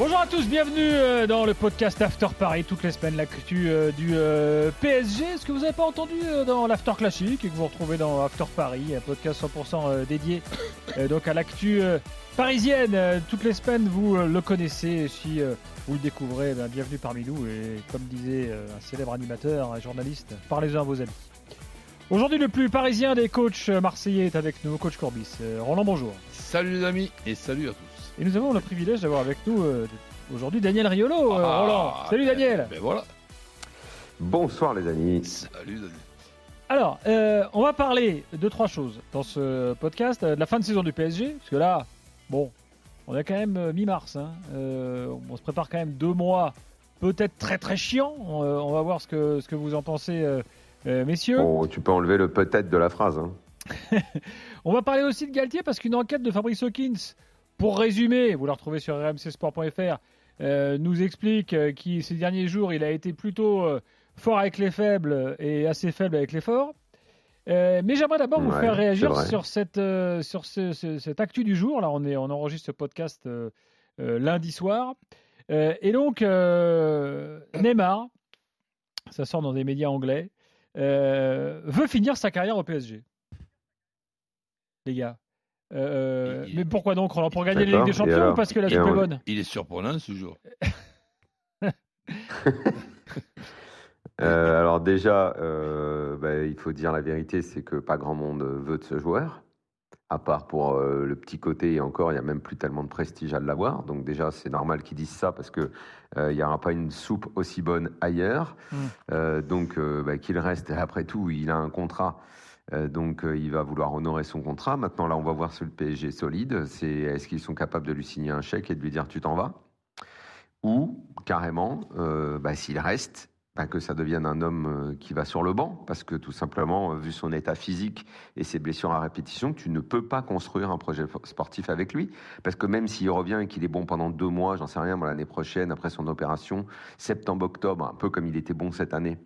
Bonjour à tous, bienvenue euh, dans le podcast After Paris, toutes les semaines l'actu euh, du euh, PSG. Ce que vous n'avez pas entendu dans l'After Classique et que vous retrouvez dans After Paris, un podcast 100% dédié donc à l'actu parisienne. Toutes les semaines, vous le connaissez. Si vous le découvrez, ben, bienvenue parmi nous. Et comme disait un célèbre animateur, un journaliste, parlez-en à vos amis. Aujourd'hui, le plus parisien des coachs marseillais est avec nous, coach Corbis. Roland, bonjour. Salut les amis et salut à tous. Et nous avons le privilège d'avoir avec nous euh, aujourd'hui Daniel Riolo. euh, Ah, Roland. Salut Daniel. Ben voilà. Bonsoir les amis. Salut Daniel. Alors, euh, on va parler de trois choses dans ce podcast. Euh, De la fin de saison du PSG, parce que là, bon, on est quand même euh, mi-mars. hein. Euh, on se prépare quand même deux mois, peut-être très très chiant. On, euh, on va voir ce que, ce que vous en pensez, euh, euh, messieurs. Bon, tu peux enlever le peut-être de la phrase. hein. On va parler aussi de Galtier parce qu'une enquête de Fabrice Hawkins, pour résumer, vous la retrouvez sur rmcsport.fr, euh, nous explique euh, qu'il ces derniers jours, il a été plutôt euh, fort avec les faibles et assez faible avec les forts. Euh, mais j'aimerais d'abord vous Ouais, faire réagir sur cette sur ce, ce- cette actu du jour. Là, on est on enregistre ce podcast lundi soir. Et donc Neymar, ça sort dans des médias anglais, veut finir sa carrière au PSG. Les gars. Euh, Il- mais pourquoi donc Roland Pour gagner la Ligue des Champions ou alors parce que la soupe est bonne Il est surprenant ce jour. Euh, alors déjà, euh, bah, il faut dire la vérité, c'est que pas grand monde veut de ce joueur, à part pour euh, le petit côté, et encore, il n'y a même plus tellement de prestige à l'avoir. Donc déjà, c'est normal qu'ils disent ça, parce que euh, il n'y aura pas une soupe aussi bonne ailleurs. Mm. Euh, donc euh, bah, qu'il reste, après tout, il a un contrat. Euh, donc euh, il va vouloir honorer son contrat. Maintenant là, on va voir si le PSG solide. C'est est-ce qu'ils sont capables de lui signer un chèque et de lui dire tu t'en vas, ou carrément, euh, bah, s'il reste, bah, que ça devienne un homme qui va sur le banc, parce que tout simplement, vu son état physique et ses blessures à répétition, tu ne peux pas construire un projet sportif avec lui, parce que même s'il revient et qu'il est bon pendant deux mois, j'en sais rien, l'année prochaine, après son opération, septembre-octobre, un peu comme il était bon cette année,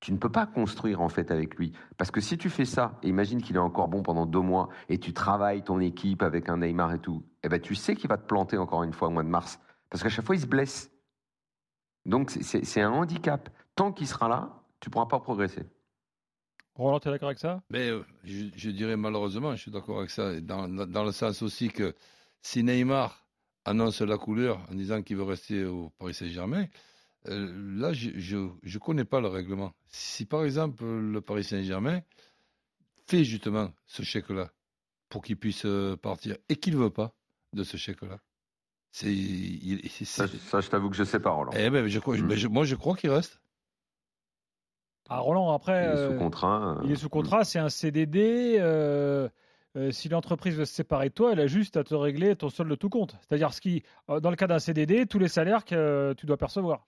tu ne peux pas construire en fait avec lui. Parce que si tu fais ça, et imagine qu'il est encore bon pendant deux mois, et tu travailles ton équipe avec un Neymar et tout, eh ben tu sais qu'il va te planter encore une fois au mois de mars. Parce qu'à chaque fois, il se blesse. Donc c'est- un handicap. Tant qu'il sera là, tu ne pourras pas progresser. Roland, tu es d'accord avec ça? Mais euh, je, je dirais malheureusement, je suis d'accord avec ça, dans, dans le sens aussi que si Neymar annonce la couleur en disant qu'il veut rester au Paris Saint-Germain, euh, là, je ne connais pas le règlement. Si par exemple le Paris Saint-Germain fait justement ce chèque-là pour qu'il puisse euh, partir et qu'il ne veut pas de ce chèque-là, c'est. Ça, je t'avoue que je sais pas, Roland. Eh ben, je crois, Mm. ben, je- moi, je crois qu'il reste. ah, Roland, après, il est sous euh, contrat. il est sous contrat, c'est un CDD. euh, euh, si l'entreprise veut se séparer de toi, elle a juste à te régler ton solde de tout compte. C'est-à-dire, ce qui, dans le cas d'un CDD, tous les salaires que euh, tu dois percevoir.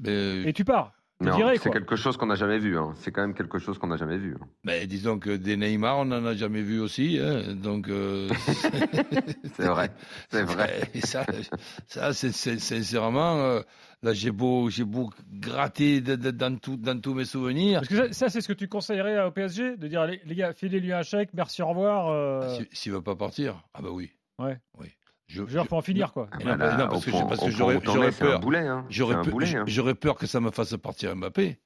Mais, Et tu pars. C'est quelque chose qu'on n'a jamais vu. hein. C'est quand même quelque chose qu'on n'a jamais vu. hein. ben, disons que des Neymar, on n'en a jamais vu aussi. hein, donc, euh, C'est vrai. C'est vrai. Et ça, ça c'est sincèrement, euh, là, j'ai beau, j'ai beau gratter de- de- dans, tout, dans tous mes souvenirs. Parce que ça, ça, c'est ce que tu conseillerais au PSG De dire, allez, les gars, filez-lui un chèque, merci, au revoir. euh, Si- S'il ne veut pas partir, ah bah oui. Ouais. oui. Je, Je veux dire, faut en finir, quoi. Ah Et bah non, là, non, parce que parce que j'aurais- peur. boulet. hein. C'est J'aurais un peu- boulet. hein. j'aurais peur que ça me fasse partir Mbappé.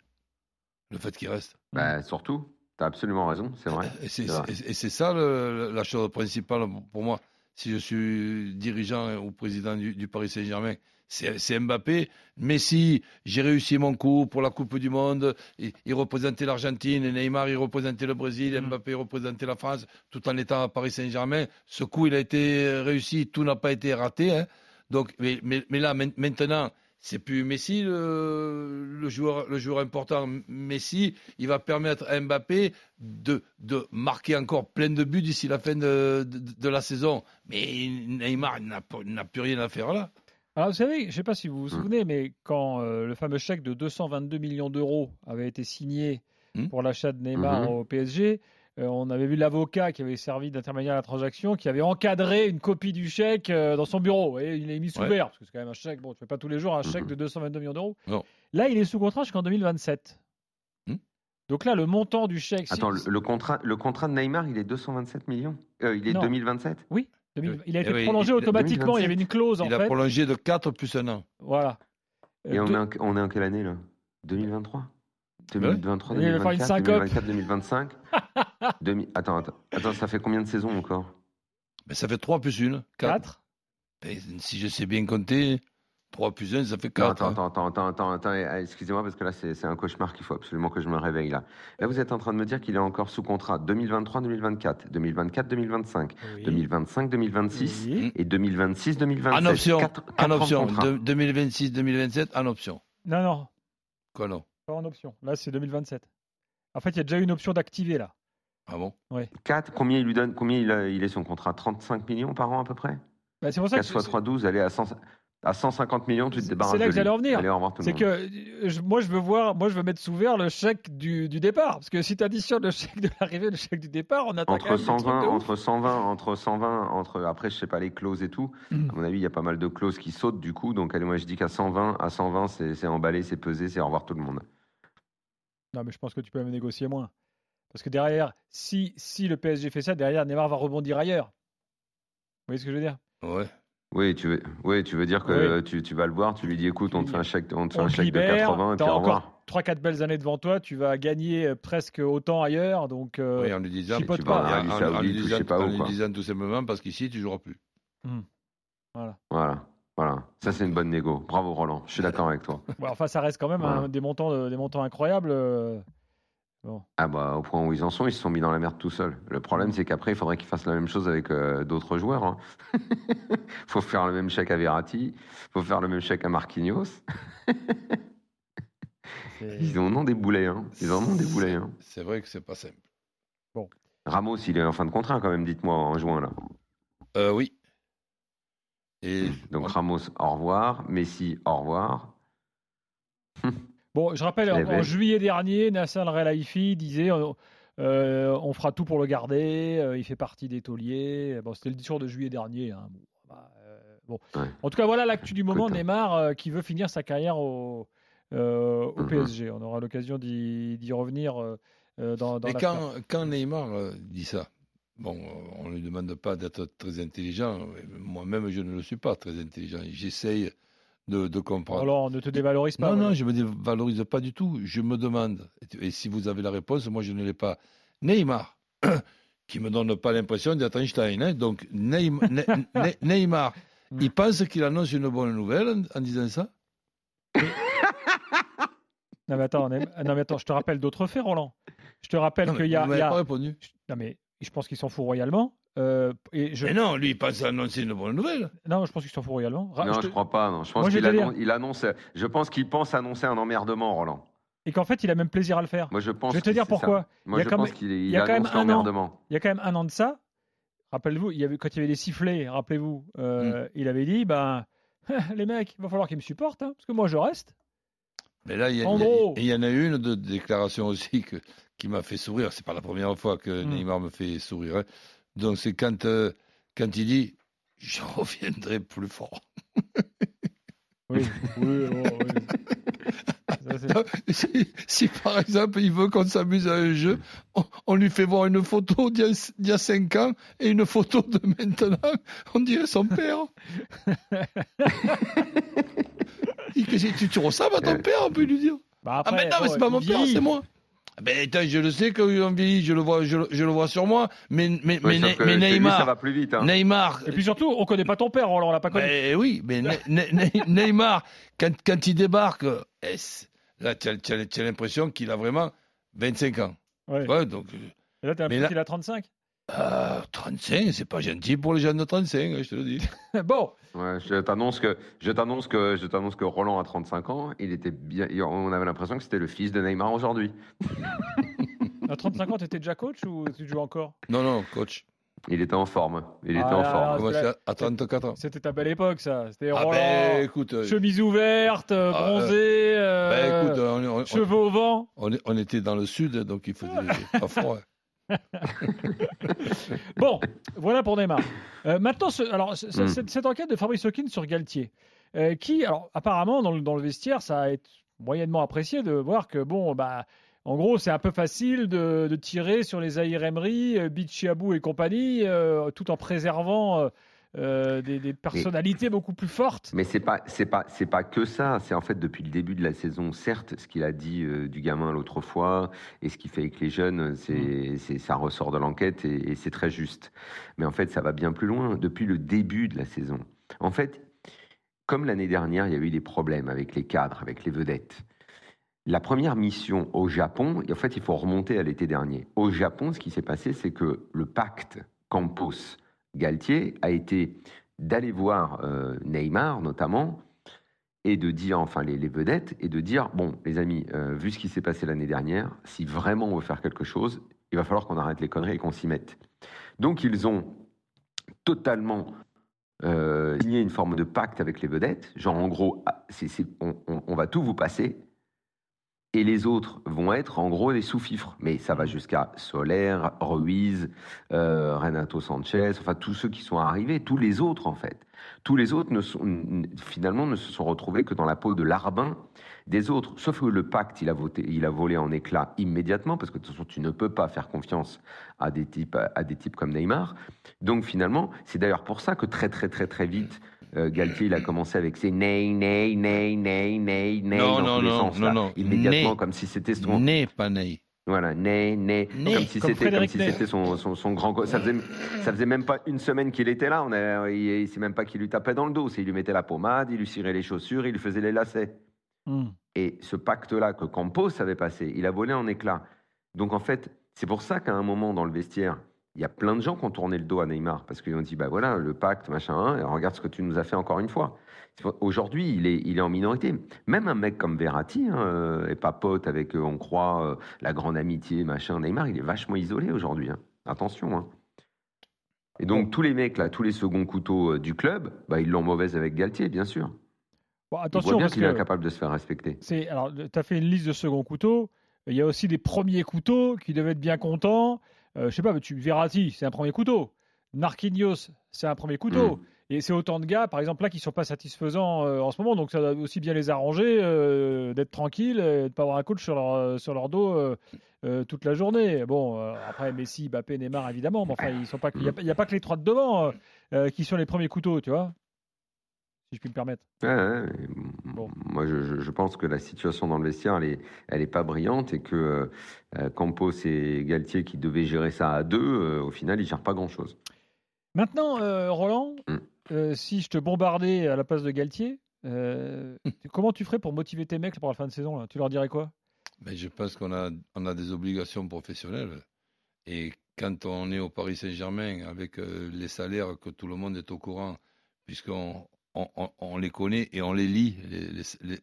Le fait qu'il reste. Bah, surtout, tu as absolument raison. C'est vrai. Et c'est C'est vrai. et- et c'est ça le- la chose principale pour moi. Si je suis dirigeant ou président du, du Paris Saint-Germain, c'est Mbappé. Messi, j'ai réussi mon coup pour la Coupe du Monde. Il, il représentait l'Argentine, Neymar, il représentait le Brésil, Mm. Mbappé représentait la France, tout en étant à Paris Saint-Germain. Ce coup, il a été réussi, tout n'a pas été raté. hein. Donc, mais, mais, mais là, main- maintenant, c'est plus Messi le, le joueur, le joueur important. Messi, il va permettre à Mbappé de, de marquer encore plein de buts d'ici la fin de, de, de la saison. Mais Neymar n'a plus rien à faire là. Alors, vous savez, je ne sais pas si vous vous souvenez, mais quand euh, le fameux chèque de 222 millions d'euros avait été signé Hmm. pour l'achat de Neymar Mhm. au PSG, euh, on avait vu l'avocat qui avait servi d'intermédiaire à la transaction, qui avait encadré une copie du chèque euh, dans son bureau. Et il est mis sous Ouais. verre, parce que c'est quand même un chèque. Bon, tu fais pas tous les jours un chèque Mhm. de 222 millions d'euros. Là, il est sous contrat jusqu'en 2027. Hmm. Donc là, le montant du chèque. Attends, le, le contrat, le contrat de Neymar, il est 227 millions? Euh, Il est Non. 2027 Oui, 2000 il a été Eh oui, prolongé il- automatiquement. Il y avait une clause en Il a fait. prolongé de 4 plus un an. Voilà. Euh, Et on deux- est, en, on est en quelle année là? 2023 Ouais. 2023, Il va faire une 2024, syncope. 2024, 2025 Demi- Attends, attends, attends, ça fait combien de saisons encore Mais ça fait 3 plus 1. 4. 4. si je sais bien compter, 3 plus 1, ça fait Non, 4. attends, attends, attends, attends, attends, eh, excusez-moi parce que là c'est un cauchemar qu'il faut absolument que je me réveille là. Là vous êtes en train de me dire qu'il est encore sous contrat 2023-2024, 2024-2025, 2025-2026 Oui. et 2026-2027. En option. Quatre- en option. contrat. De- 2026-2027, en option. Non, non, Quoi, non pas en option. Là, c'est 2027. En fait, il y a déjà une option d'activer là. Ah bon? Quatre, combien il lui donne Combien il, a- il est son contrat? 35 millions par an à peu près? Bah, c'est pour ça 4 que fois 3, 12, allez à, 100 à 150 millions, tu te débarrasses c'est là que j'allais en venir. Allez, au revoir tout le c'est que je- moi, je veux voir, moi, je veux mettre sous verre le chèque du, du départ. Parce que si tu additionnes le chèque de l'arrivée et le chèque du départ, on attend Entre même des trucs 120, de ouf. entre 120, entre 120, entre après je sais pas les clauses et tout. Mm. À mon avis, il y a pas mal de clauses qui sautent du coup. Donc allez, moi je dis qu'à 120, à 120, c'est c'est emballé, c'est pesé, c'est au revoir tout le monde. Non, mais je pense que tu peux même négocier moins. Parce que derrière, si, si le PSG fait ça, derrière, Neymar va rebondir ailleurs. Vous voyez ce que je veux dire? Ouais. Oui, tu veux, oui, tu veux dire que tu, tu vas le voir, tu lui dis écoute, on te fait un chèque, on te fait On un chèque de libère, 80 et t'as puis au revoir. 3-4 belles années devant toi, tu vas gagner euh, presque autant ailleurs. Donc, euh, Oui, en lui disant, tu pas. vas en Arabie en- en Saoudite lui disant- sais pas en où, lui quoi. disant tout simplement parce qu'ici, tu joueras plus. voilà. Voilà, voilà. Ça c'est une bonne négo. Bravo Roland, je suis d'accord avec toi. Bon, enfin, ça reste quand même Voilà. un- des, montants, de- des montants incroyables. Ah bah au point où ils en sont, ils se sont mis dans la merde tout seuls. Le Mm. problème c'est qu'après il faudrait qu'ils fassent la même chose avec euh, d'autres joueurs. hein. faut faire le même chèque à Verratti, faut faire le même chèque à Marquinhos. Ils en ont des boulets, hein. Ils en ont des boulets. Hein. C'est vrai que c'est pas simple. Ramos, il est en fin de contrat quand même, dites-moi en juin là. Euh, oui. Et Donc Ramos, au revoir. Messi, au revoir. Bon, je rappelle, Je en, l'avais. en juillet dernier, Nasser Al-Khelaifi disait euh, euh, on fera tout pour le garder, euh, il fait partie des tauliers. Bon, c'était le discours de juillet dernier. hein. Bon, bah, euh, bon. Ouais. En tout cas, voilà l'actu du moment. Écoute, hein. Neymar euh, qui veut finir sa carrière au, euh, au Mhm. PSG. On aura l'occasion d'y revenir dans, dans Mais la quand, quand Neymar euh, dit ça, bon, on ne lui demande pas d'être très intelligent. Moi-même, je ne le suis pas très intelligent. J'essaye de, de comprendre. Alors, ne te dévalorise pas. non, non, je ne me dévalorise pas du tout. Je me demande, et- si vous avez la réponse, moi je ne l'ai pas. Neymar, qui me donne pas l'impression d'être Einstein. hein. Donc Neym- Ne- Ne- Neymar, Mm. il pense qu'il annonce une bonne nouvelle en, en disant ça? Non, mais attends, non, mais attends, je te rappelle d'autres faits, Roland. Je te rappelle qu'il y a. Il y a- pas répondu. Non, mais je pense qu'il s'en fout royalement. Euh, et je... Mais non, lui, il pense annoncer une bonne nouvelle. Non, je pense qu'il s'en fout royalement. Ra- non, je je, te- crois pas. Non. Je pense qu'il dire. annonce, il annonce. Je pense qu'il pense annoncer un emmerdement, Roland. Et qu'en fait, il a même plaisir à le faire. Moi, je pense. Je vais te dire pourquoi. Moi, Il y a je quand pense même- qu'il il y a quand même un an. Il y a quand même un an de ça. Rappelez-vous, il y avait, quand il y avait des sifflets, rappelez-vous, euh, il avait dit ben, les mecs, il va falloir qu'ils me supportent, hein, parce que moi je reste. Mais là, il y, a- En a- gros. il y en a une de déclaration aussi que, qui m'a fait sourire. C'est pas la première fois que Mm. Neymar me fait sourire. Donc c'est quand, euh, quand il dit Je reviendrai plus fort. Oui, oui, oh, oui. Ça, si, si, par exemple il veut qu'on s'amuse à un jeu, on, on lui fait voir une photo d'il y, a- d'il y a 5 ans et une photo de maintenant, on dirait son père. Il- tu, tu ressembles à ton Ouais. père, on peut lui dire. Bah Ah, mais non, mais c'est pas mon père, c'est moi. Ah Ben, attends, je le sais qu'on vieillit, je le vois, je, le- je le vois sur moi, mais, mais, mais, lui, Neymar, ça va plus vite. hein. Neymar, Et puis surtout, on connaît pas ton père, Roland, on l'a pas connu. ben oui, mais Ne- Ne- Ne- Neymar, quand, quand il débarque, là, tu as, tu as- tu as l'impression qu'il a vraiment 25 ans. Ouais. Ouais, donc, Et là, t'as mais l'impression qu'il a 35. Euh, 35, c'est pas gentil pour les jeunes de 35, hein, je te le dis. bon, Ouais, je t'annonce que je t'annonce que je t'annonce que Roland a 35 ans. Il était bien. On avait l'impression que c'était le fils de Neymar aujourd'hui. à 35 ans, t'étais déjà coach ou tu joues encore? Non, non, coach. Il était en forme. Il était Ah, en là, forme. à 34 ans C'était ta belle époque, ça. C'était Ah Roland, ben, écoute, euh, chemise ouverte, euh, Ah, bronzé, euh, ben, écoute, on, on- on- cheveux au vent. on était dans le sud, donc il faisait pas froid. bon, voilà pour Neymar. Euh, maintenant, ce- alors, ce- ce- Mm. cette, cette enquête de Fabrice Hawkins sur Galtier, euh, qui, alors, apparemment, dans le, dans le vestiaire, ça a été moyennement apprécié de voir que, bon, bah, en gros, c'est un peu facile de, de tirer sur les Zahir Emery, euh, Bichiabou et compagnie, euh, tout en préservant euh, des, des personnalités beaucoup plus fortes. Mais c'est pas c'est pas c'est pas que ça. C'est en fait depuis le début de la saison, certes, ce qu'il a dit euh, du gamin l'autre fois et ce qu'il fait avec les jeunes, c'est c'est ça ressort de l'enquête et, et c'est très juste. Mais en fait, ça va bien plus loin. Depuis le début de la saison, en fait, comme l'année dernière, il y a eu des problèmes avec les cadres, avec les vedettes. La première mission au Japon, et en fait, il faut remonter à l'été dernier. Au Japon, ce qui s'est passé, c'est que le pacte Campos-Galtier a été d'aller voir euh, Neymar, notamment, et de dire, enfin les, les vedettes, et de dire, bon, les amis, euh, vu ce qui s'est passé l'année dernière, si vraiment on veut faire quelque chose, il va falloir qu'on arrête les conneries et qu'on s'y mette. Donc ils ont totalement euh, signé une forme de pacte avec les vedettes, genre en gros, ah, on- on va tout vous passer, et les autres vont être en gros des sous-fifres. Mais ça va jusqu'à Soler, Ruiz, euh, Renato Sanchez, enfin tous ceux qui sont arrivés, tous les autres en fait. Tous les autres ne sont, finalement ne se sont retrouvés que dans la peau de larbin des autres. Sauf que le pacte, il a, voté, il a volé en éclats immédiatement, parce que de toute façon, tu ne peux pas faire confiance à des types, à des types comme Neymar. Donc finalement, c'est d'ailleurs pour ça que très très très très vite, euh, Galtier, il a commencé avec ses ney, ney, ney, ney, ney, ney, Non, dans non, tous les non, sens, non, là. non. immédiatement, Ney. comme si c'était son, Né, pas Ney. voilà, né, né, Né, comme si c'était comme si Ney. c'était son, son, son grand. Ça faisait, ça faisait même pas une semaine qu'il était là. On a, il, sait même pas qu'il lui tapait dans le dos. C'est il lui mettait la pommade, il lui cirait les chaussures, il lui faisait les lacets. Hmm. Et ce pacte-là que Campos avait passé, il a volé en éclats. Donc en fait, c'est pour ça qu'à un moment dans le vestiaire, il y a plein de gens qui ont tourné le dos à Neymar parce qu'ils ont dit bah voilà le pacte machin, hein, regarde ce que tu nous as fait encore une fois. Aujourd'hui, il est, il est en minorité. Même un mec comme Verratti hein, euh, est pas pote avec, euh, on croit, euh, la grande amitié machin. Neymar, il est vachement isolé aujourd'hui. hein. Attention. hein. Et donc tous les mecs là, tous les seconds couteaux euh, du club, bah, ils l'ont mauvaise avec Galtier, bien sûr. Bon, attention, bien parce qu'il est incapable de se faire respecter. c'est alors tu as fait une liste de second couteaux. Il y a aussi des premiers couteaux qui devaient être bien contents. Euh, je sais pas, mais tu Verratti, c'est un premier couteau. Marquinhos, c'est un premier couteau. Mm. Et c'est autant de gars, par exemple, là, qui sont pas satisfaisants euh, en ce moment. Donc ça doit aussi bien les arranger euh, d'être tranquilles et de ne pas avoir un coach sur leur, euh, sur leur dos euh, euh, toute la journée. Bon, euh, après, Messi, Mbappé, Neymar, évidemment. Mais enfin, ils sont pas, il n'y a, pas- a que les trois de devant euh, euh, qui sont les premiers couteaux, tu vois Si je puis me permettre. Ouais, ouais, mais Bon. Moi, je, pense que la situation dans le vestiaire, elle est, elle est pas brillante et que euh, Campos et Galtier, qui devaient gérer ça à deux, euh, au final, ils gèrent pas grand-chose. Maintenant, euh, Roland, Mm. euh, si je te bombardais à la place de Galtier, euh, comment tu ferais pour motiver tes mecs pour la fin de saison là? Tu leur dirais quoi? Mais je pense qu'on a, on a des obligations professionnelles. Et quand on est au Paris Saint-Germain, avec euh, les salaires que tout le monde est au courant, puisqu'on on, les connaît et on les lit,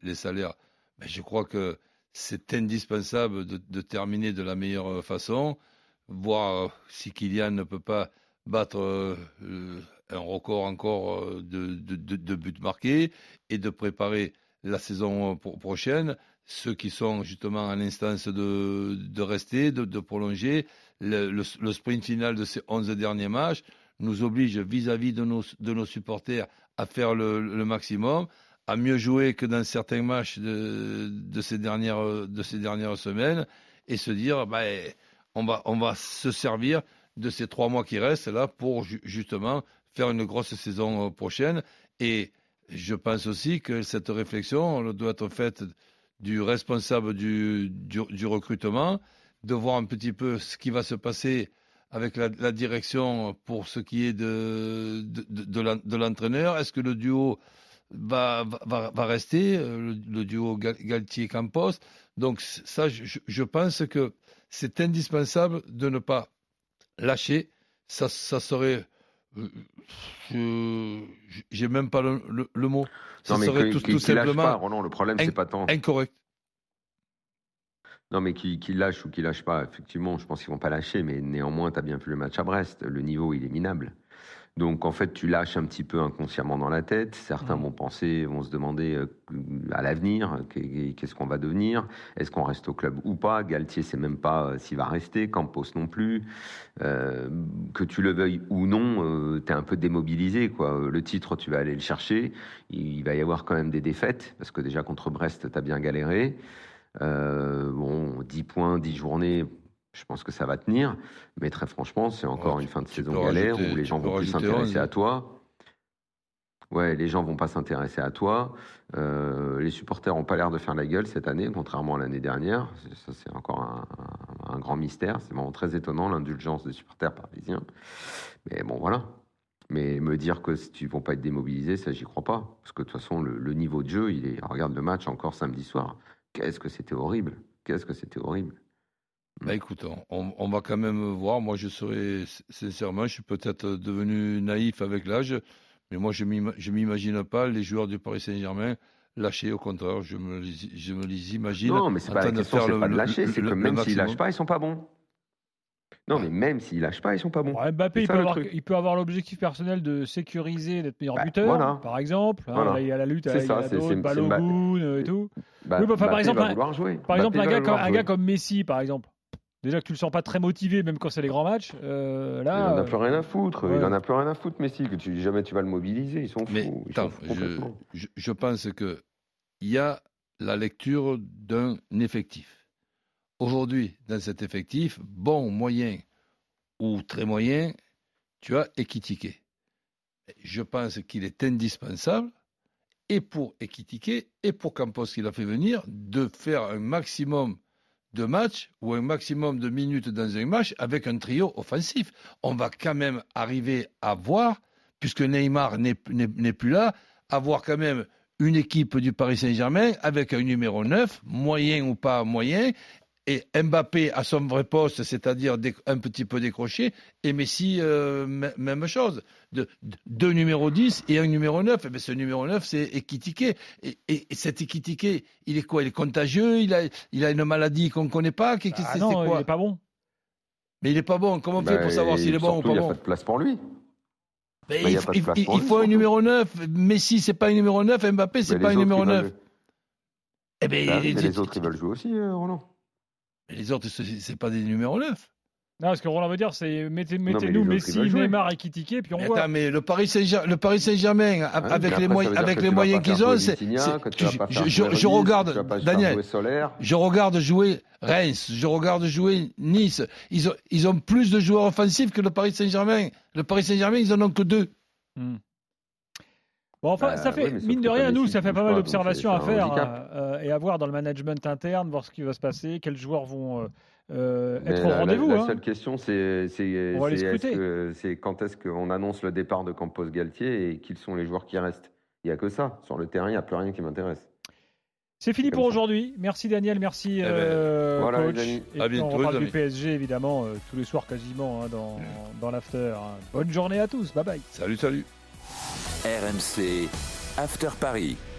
les, salaires, ben, je crois que c'est indispensable de, terminer de la meilleure façon, voir si Kylian ne peut pas battre euh, un record encore euh, de, buts marqués et de préparer la saison pro- prochaine ceux qui sont justement à l'instance de, rester, de, prolonger. Le sprint final de ces 11 derniers matchs nous oblige vis-à-vis de nos, de nos supporters à faire le, maximum, à mieux jouer que dans certains matchs de, de, ces, dernières, de ces dernières semaines et se dire ben, on, va, on va se servir de ces trois mois qui restent là pour ju- justement faire une grosse saison euh, prochaine. Et je pense aussi que cette réflexion doit être faite du responsable du, du recrutement, de voir un petit peu ce qui va se passer avec la, la direction pour ce qui est de, de, de, de l'en- de l'entraîneur. Est-ce que le duo va, va, va rester, euh, le, le duo Gal- Galtier-Campos Donc ça, je, je pense que c'est indispensable de ne pas lâcher. Ça, ça serait... euh, je- J'ai même pas le, le, le mot. Ça non, mais serait qu'il- tout, simplement pas, Roland, le problème, c'est pas tant. incorrect. Non, mais qu'il qu'il lâche ou qu'il lâche pas, effectivement, je pense qu'ils vont pas lâcher, mais néanmoins, tu as bien vu le match à Brest. Le niveau, il est minable. Donc en fait, tu lâches un petit peu inconsciemment dans la tête. Certains vont penser, vont se demander euh, à l'avenir, qu'est- qu'est-ce qu'on va devenir? Est-ce qu'on reste au club ou pas? Galtier sait même pas euh, s'il va rester, Campos non plus. Euh, que tu le veuilles ou non, tu es un peu démobilisé. Quoi. Le titre, tu vas aller le chercher. Il va y avoir quand même des défaites, parce que déjà contre Brest, tu as bien galéré. Euh, bon, 10 points, 10 journées, je pense que ça va tenir. Mais très franchement, c'est encore Ouais, une fin de saison galère rajouter- où les gens vont plus s'intéresser 11. à toi. Ouais, les gens vont pas s'intéresser à toi. Euh, les supporters n'ont pas l'air de faire la gueule cette année, contrairement à l'année dernière. Ça, c'est encore un, un- un grand mystère. C'est vraiment très étonnant, l'indulgence des supporters parisiens. Mais bon, voilà. Mais me dire que si tu vont pas être démobilisés, ça, j'y crois pas. Parce que de toute façon, le, le niveau de jeu, il est. Regarde le match encore samedi soir. Qu'est-ce que c'était horrible. Qu'est-ce que c'était horrible. Bah écoute, on, on va quand même voir. Moi, je serais sincèrement, je suis peut-être devenu naïf avec l'âge, mais moi, je je m'imagine pas les joueurs du Paris Saint-Germain lâcher. Au contraire, je me les, je me les imagine. Non, mais c'est pas la question, faire c'est le- pas de lâcher. C'est que même s'ils lâchent pas, ils sont pas bons. Non, mais même s'ils lâchent pas, ils sont pas bons. Bon, Mbappé, il ça, peut, avoir, truc. il peut avoir l'objectif personnel de sécuriser, d'être meilleur Bah, buteur, voilà. par exemple. Hein, là, il y a la lutte avec Balogun euh, et tout. Bah, Oui, bah, par exemple, va un-. Par exemple, un gars, va comme, vouloir un gars jouer. comme Messi, par exemple. Déjà que tu le sens pas très motivé, même quand c'est les grands matchs. euh, Il là, en a euh, plus rien à foutre. ouais. Il en a plus rien à foutre, Messi. Que tu, jamais tu vas le mobiliser. Ils sont fous. Mais ils je, complètement. je, je pense que il y a la lecture d'un effectif. Aujourd'hui, dans cet effectif, bon, moyen ou très moyen, tu as Ekitike. Je pense qu'il est indispensable, et pour Ekitike, et pour Campos qu'il a fait venir, de faire un maximum de matchs ou un maximum de minutes dans un match avec un trio offensif. On va quand même arriver à voir, puisque Neymar n'est plus là, avoir quand même une équipe du Paris Saint-Germain avec un numéro 9, moyen ou pas moyen, et Mbappé à son vrai poste, c'est-à-dire un petit peu décroché, et Messi, euh, même chose. De, de- deux numéros 10 et un numéro 9. Et bien, ce numéro 9, c'est Ekitike. Et, et, et cet Ekitike, il est quoi? Il est contagieux? Il a, il a une maladie qu'on ne connaît pas? Qu'est- ah non, il quoi? est pas bon. Mais il n'est pas bon. Comment on fait Bah, pour savoir s'il est bon ou pas Il n'y a bon pas de place pour lui. Mais bah, il y il, a pas de il- place il- pour il lui, faut un numéro 9. Messi, c'est pas un numéro 9. Mbappé, c'est pas un numéro ils 9. veulent- Eh ben, Bah les autres, ils veulent jouer aussi, euh, Roland. Mais les autres, c'est pas des numéros 9. Non, ce que Roland veut dire, c'est mettez, mais mettez Messi. Neymar et Kitike, puis on Mais voit. attends, mais le Paris Saint-Germain, Ah oui, avec les moyens, avec les qu'ils ont, c'est, je, regarde, Daniel, je regarde jouer Reims, je regarde jouer Nice. Ils ont, ils ont plus de joueurs offensifs que le Paris Saint-Germain. Le Paris Saint-Germain, ils en ont que deux. Hmm. Bon, enfin, Bah, ça fait, mine de rien, nous, ça fait pas mal d'observations à faire euh, et à voir dans le management interne, voir ce qui va se passer, quels joueurs vont euh, euh, être la- au rendez-vous. La, hein. seule question, c'est c'est quand est-ce qu'on annonce le départ de Campos Galtier et qui sont les joueurs qui restent? Il n'y a que ça. Sur le terrain, il n'y a plus rien qui m'intéresse. C'est fini pour aujourd'hui. Merci Daniel, merci ben, euh, voilà, les coach. amis. Et À puis on bientôt, reparle du. PSG évidemment euh, tous les soirs quasiment hein, dans, dans l'after. hein. Bonne journée à tous. Bye bye. Salut, salut. RMC After Paris.